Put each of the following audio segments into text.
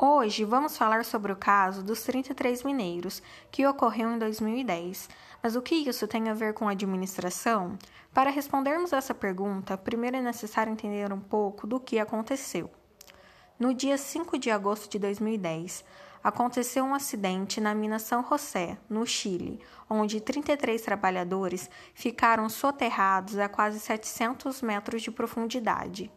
Hoje vamos falar sobre o caso dos 33 mineiros, que ocorreu em 2010. Mas o que isso tem a ver com administração? Para respondermos essa pergunta, primeiro é necessário entender um pouco do que aconteceu. No dia 5 de agosto de 2010, aconteceu um acidente na mina São José, no Chile, onde 33 trabalhadores ficaram soterrados a quase 700 metros de profundidade.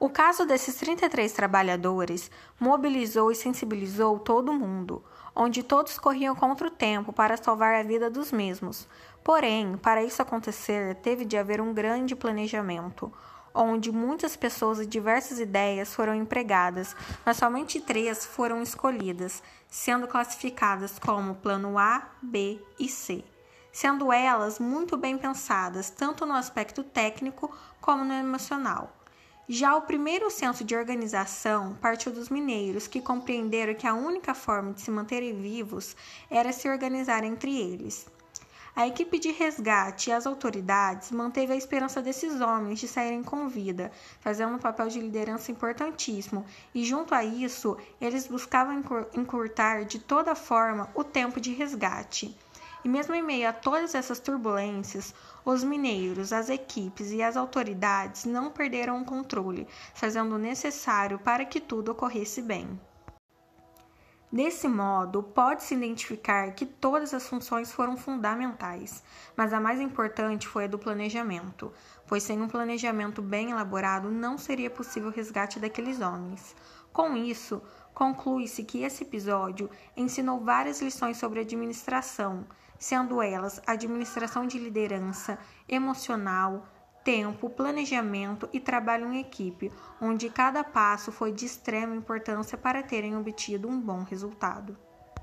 O caso desses 33 trabalhadores mobilizou e sensibilizou todo mundo, onde todos corriam contra o tempo para salvar a vida dos mesmos. Porém, para isso acontecer, teve de haver um grande planejamento, onde muitas pessoas e diversas ideias foram empregadas, mas somente três foram escolhidas, sendo classificadas como plano A, B e C, sendo elas muito bem pensadas, tanto no aspecto técnico como no emocional. Já o primeiro senso de organização partiu dos mineiros, que compreenderam que a única forma de se manterem vivos era se organizar entre eles. A equipe de resgate e as autoridades manteve a esperança desses homens de saírem com vida, fazendo um papel de liderança importantíssimo, e junto a isso, eles buscavam encurtar de toda forma o tempo de resgate. E mesmo em meio a todas essas turbulências, os mineiros, as equipes e as autoridades não perderam o controle, fazendo o necessário para que tudo ocorresse bem. Desse modo, pode-se identificar que todas as funções foram fundamentais, mas a mais importante foi a do planejamento, pois sem um planejamento bem elaborado não seria possível o resgate daqueles homens. Com isso, conclui-se que esse episódio ensinou várias lições sobre administração, sendo elas administração de liderança, emocional, tempo, planejamento e trabalho em equipe, onde cada passo foi de extrema importância para terem obtido um bom resultado.